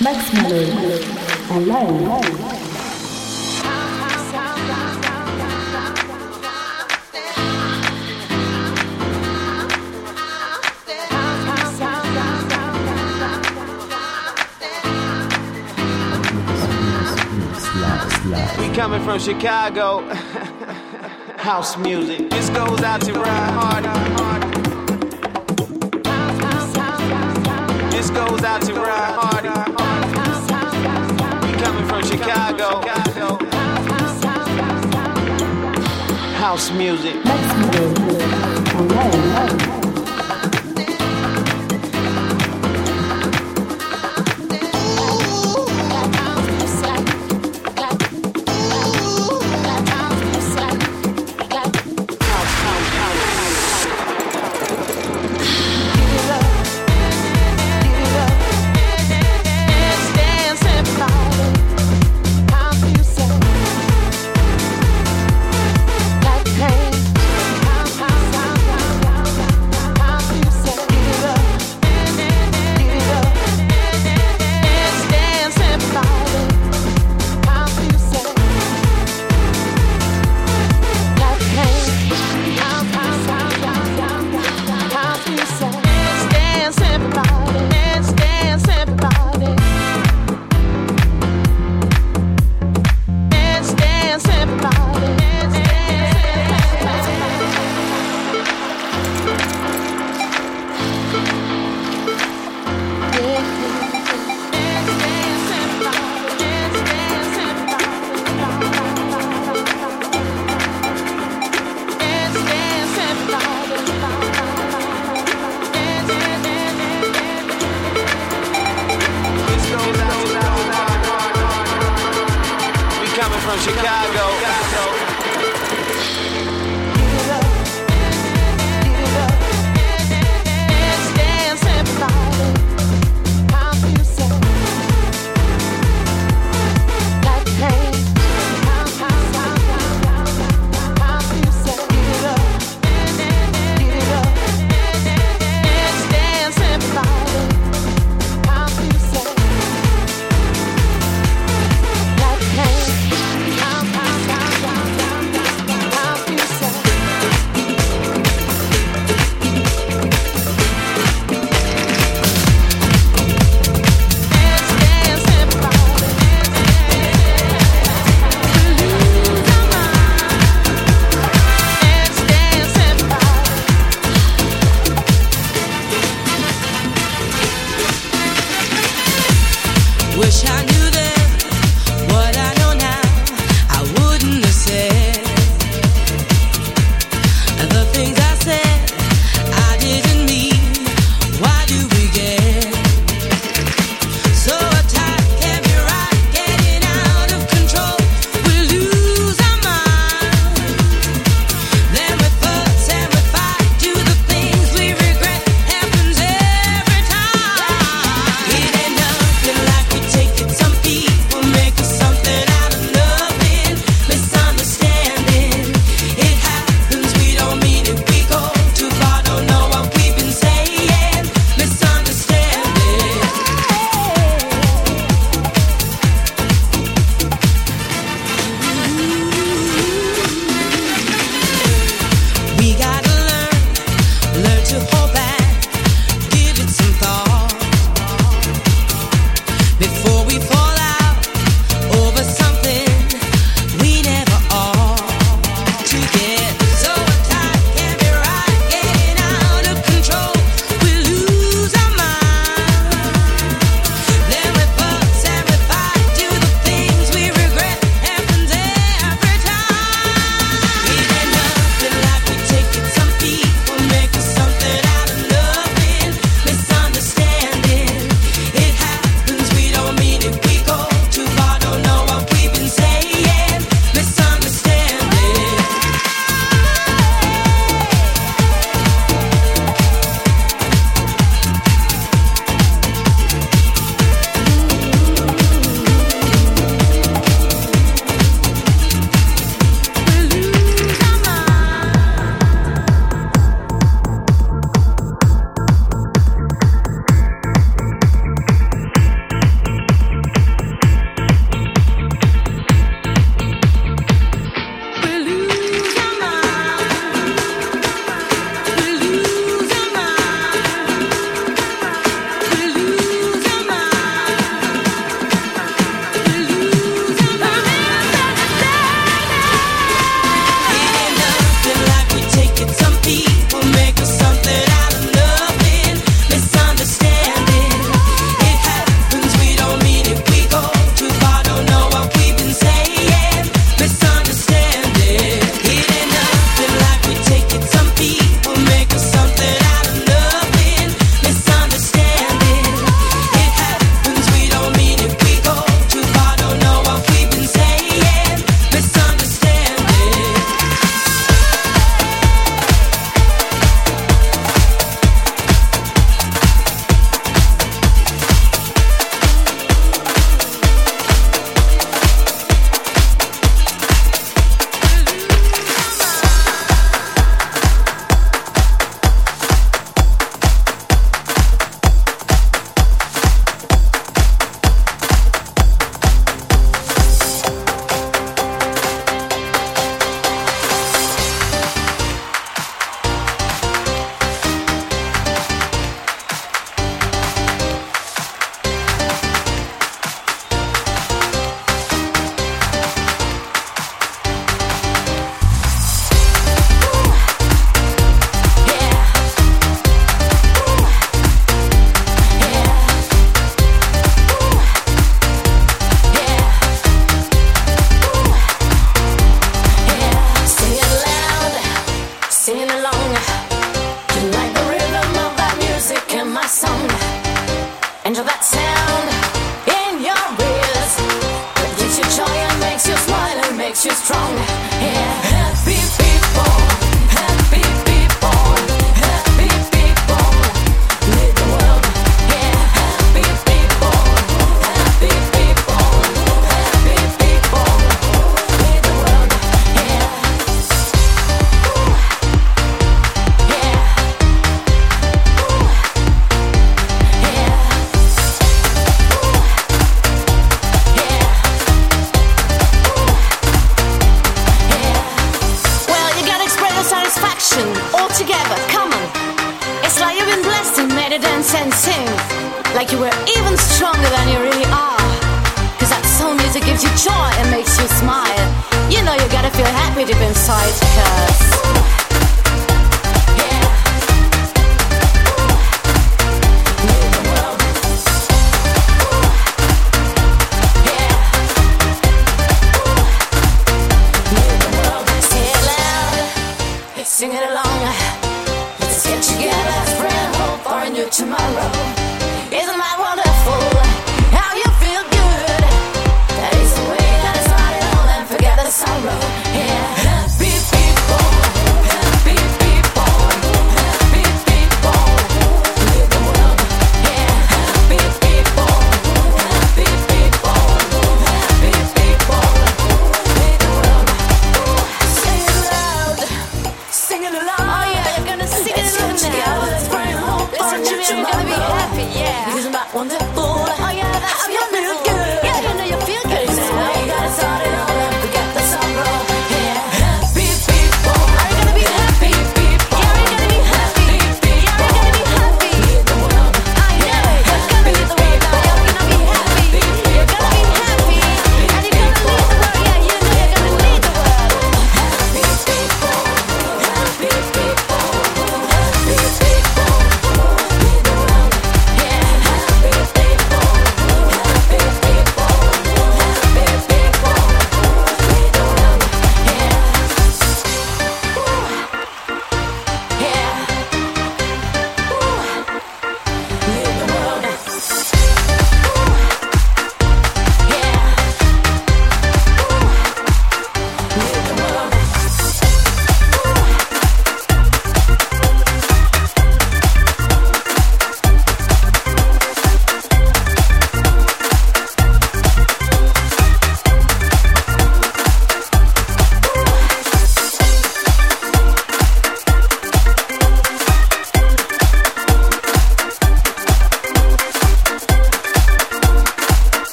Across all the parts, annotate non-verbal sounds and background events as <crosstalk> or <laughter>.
Max Malone en live. We coming from Chicago. <laughs> House music. This goes out to Ryan Hardy. This goes out to Ryan House music.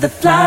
The flight.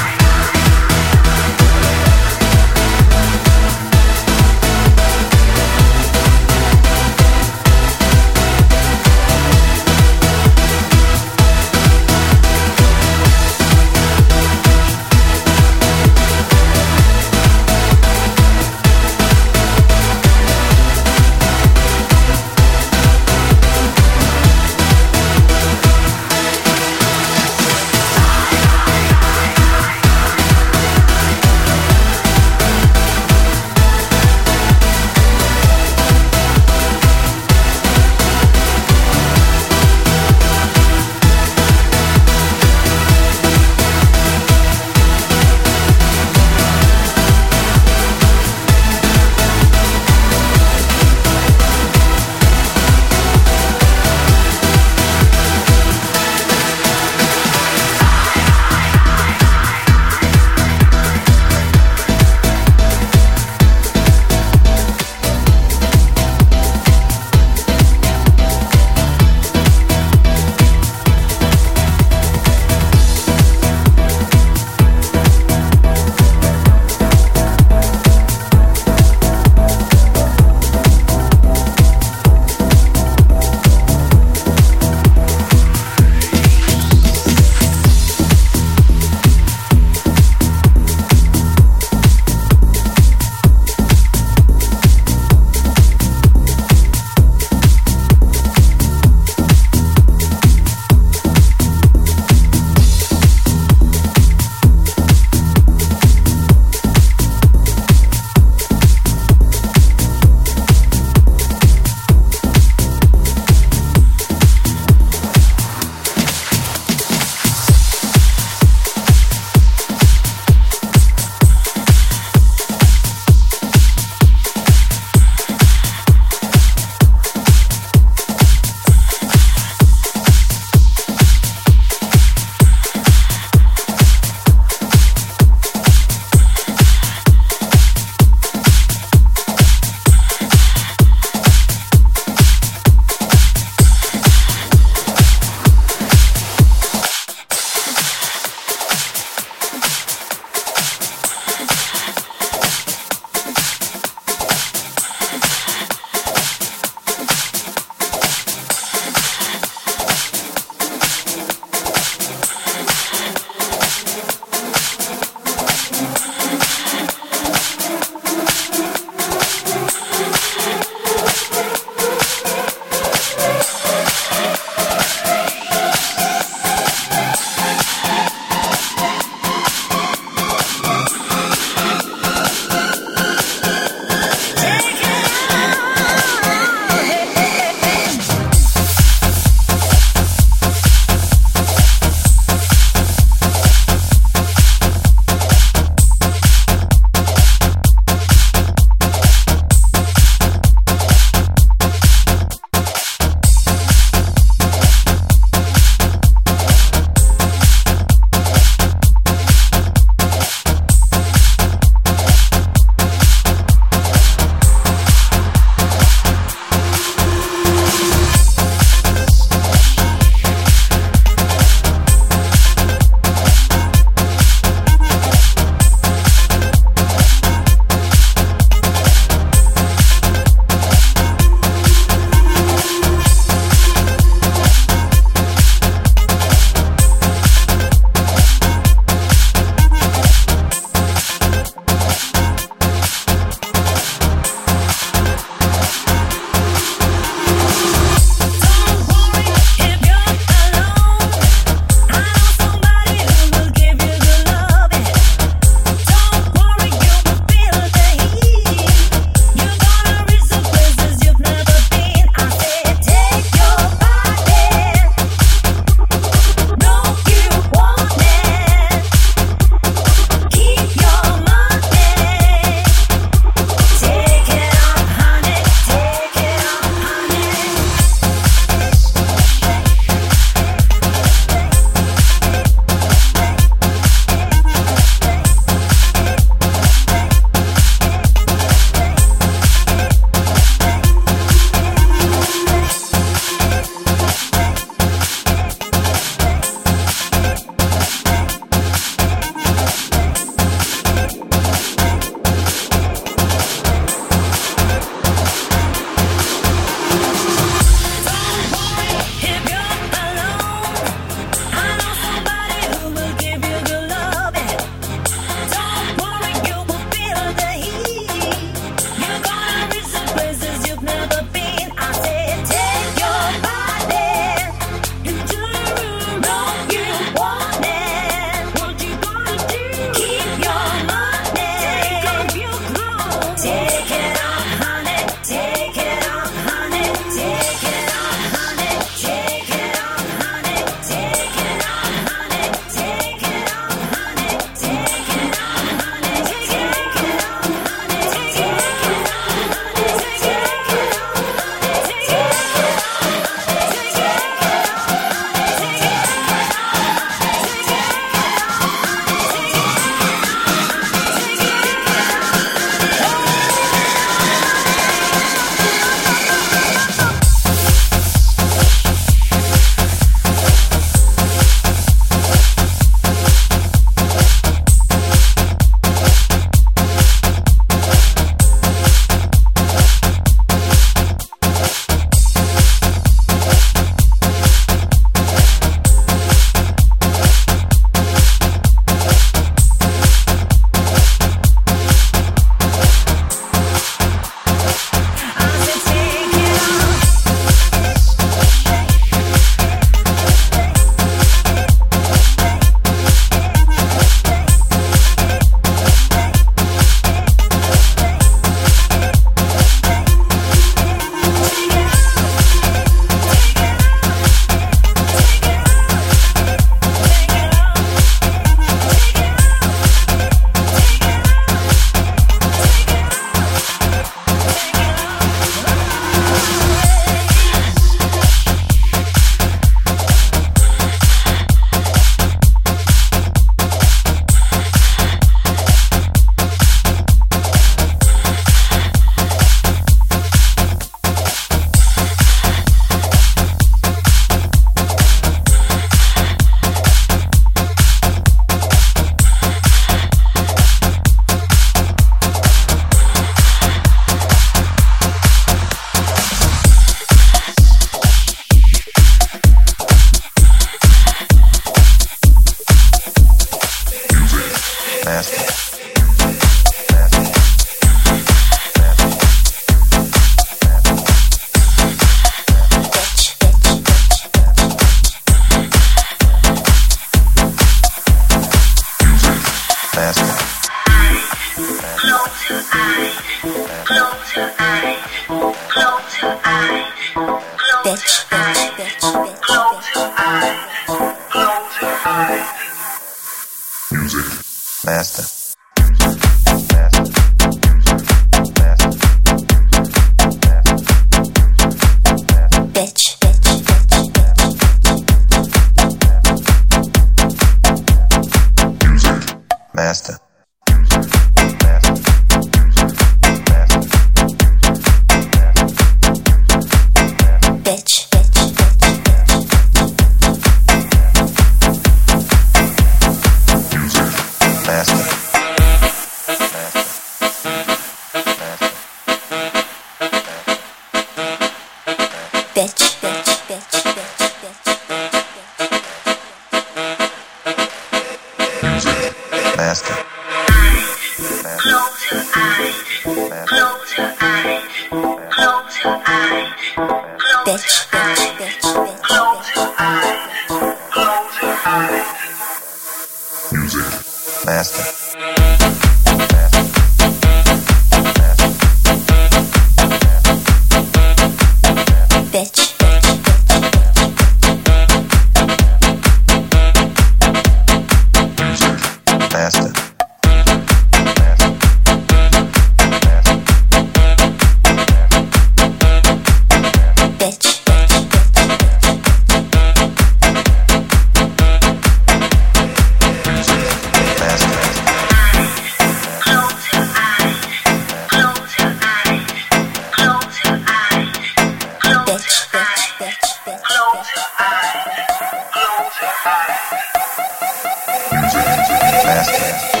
faster.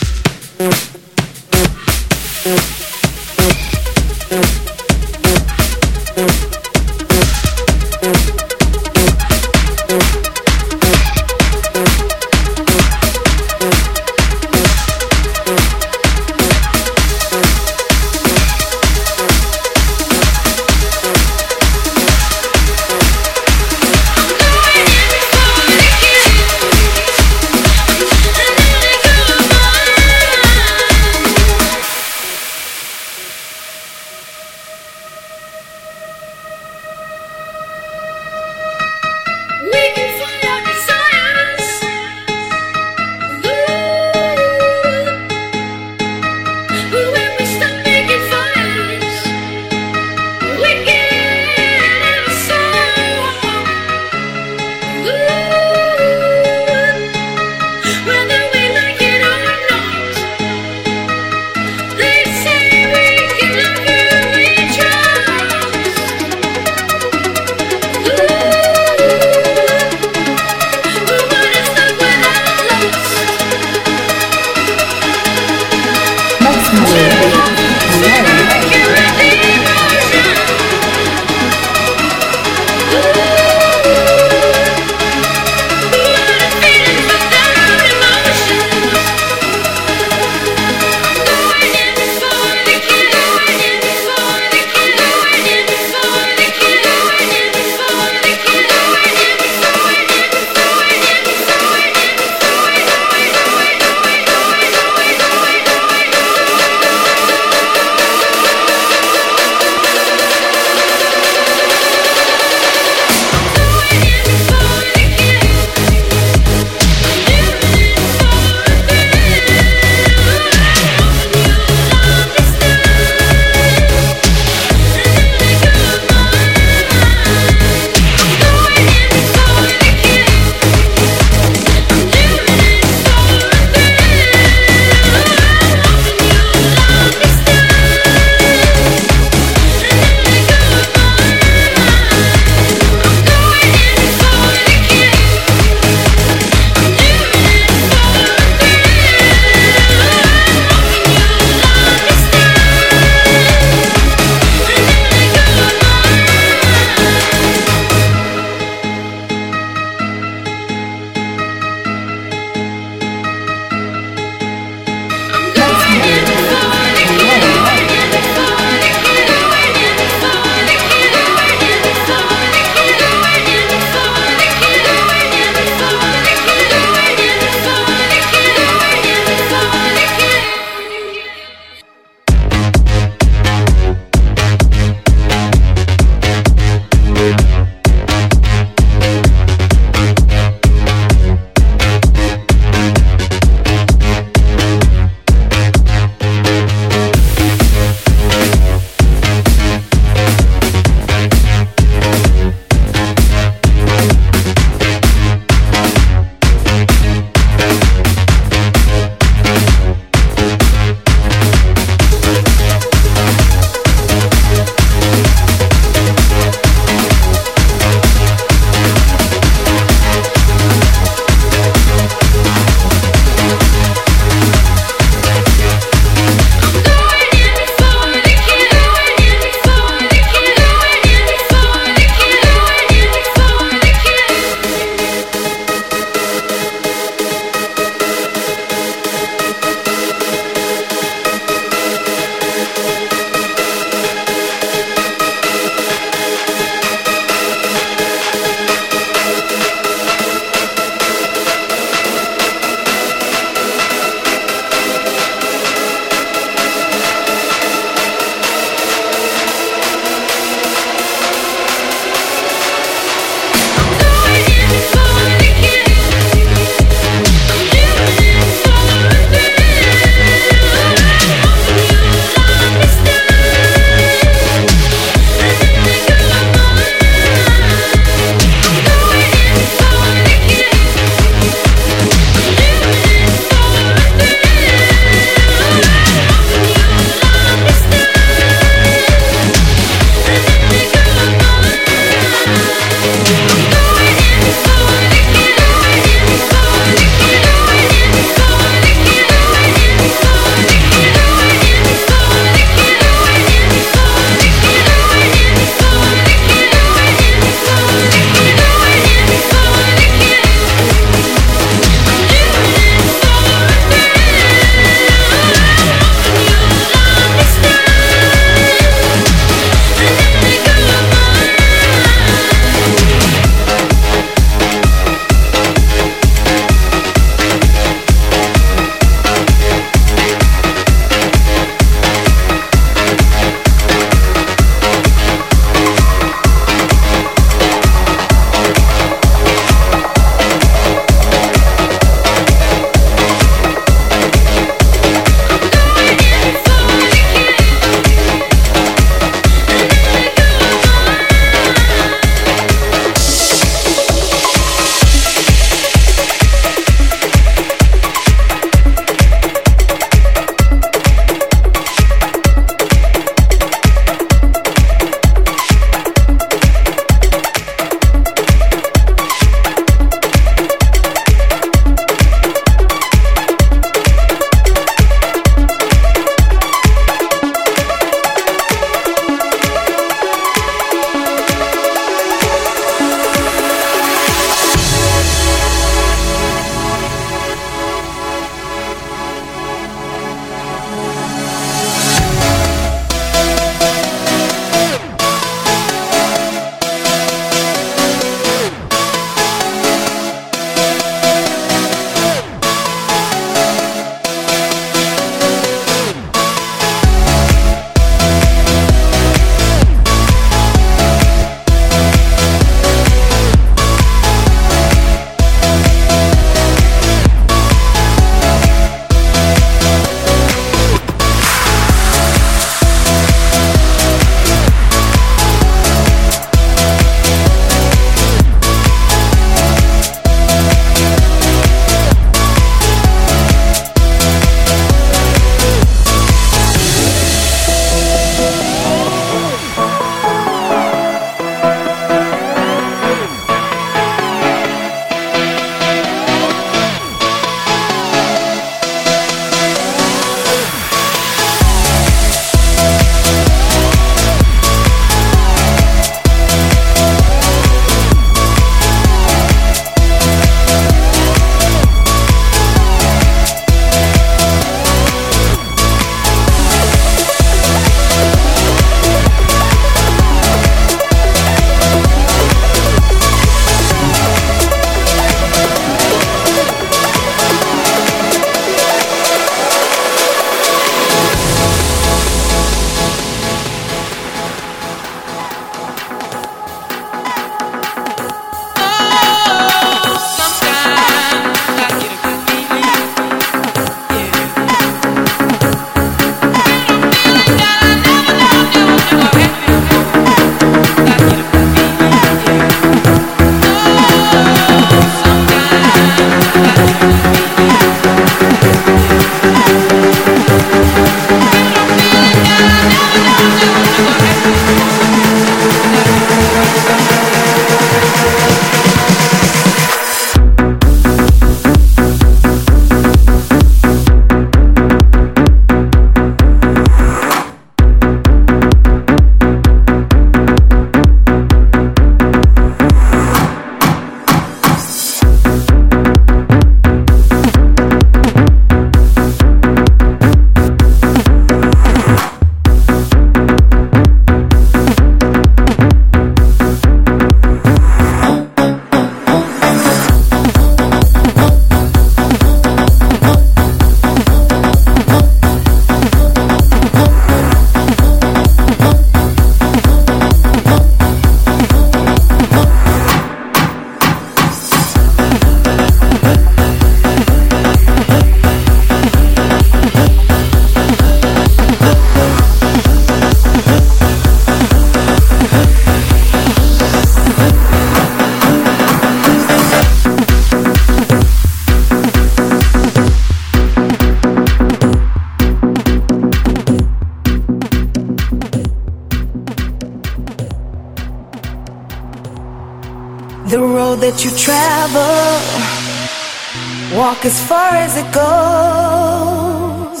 it goes.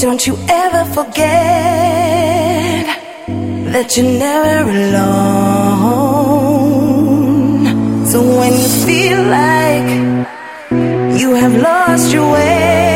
Don't you ever forget that you're never alone. So when you feel like you have lost your way.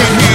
Go!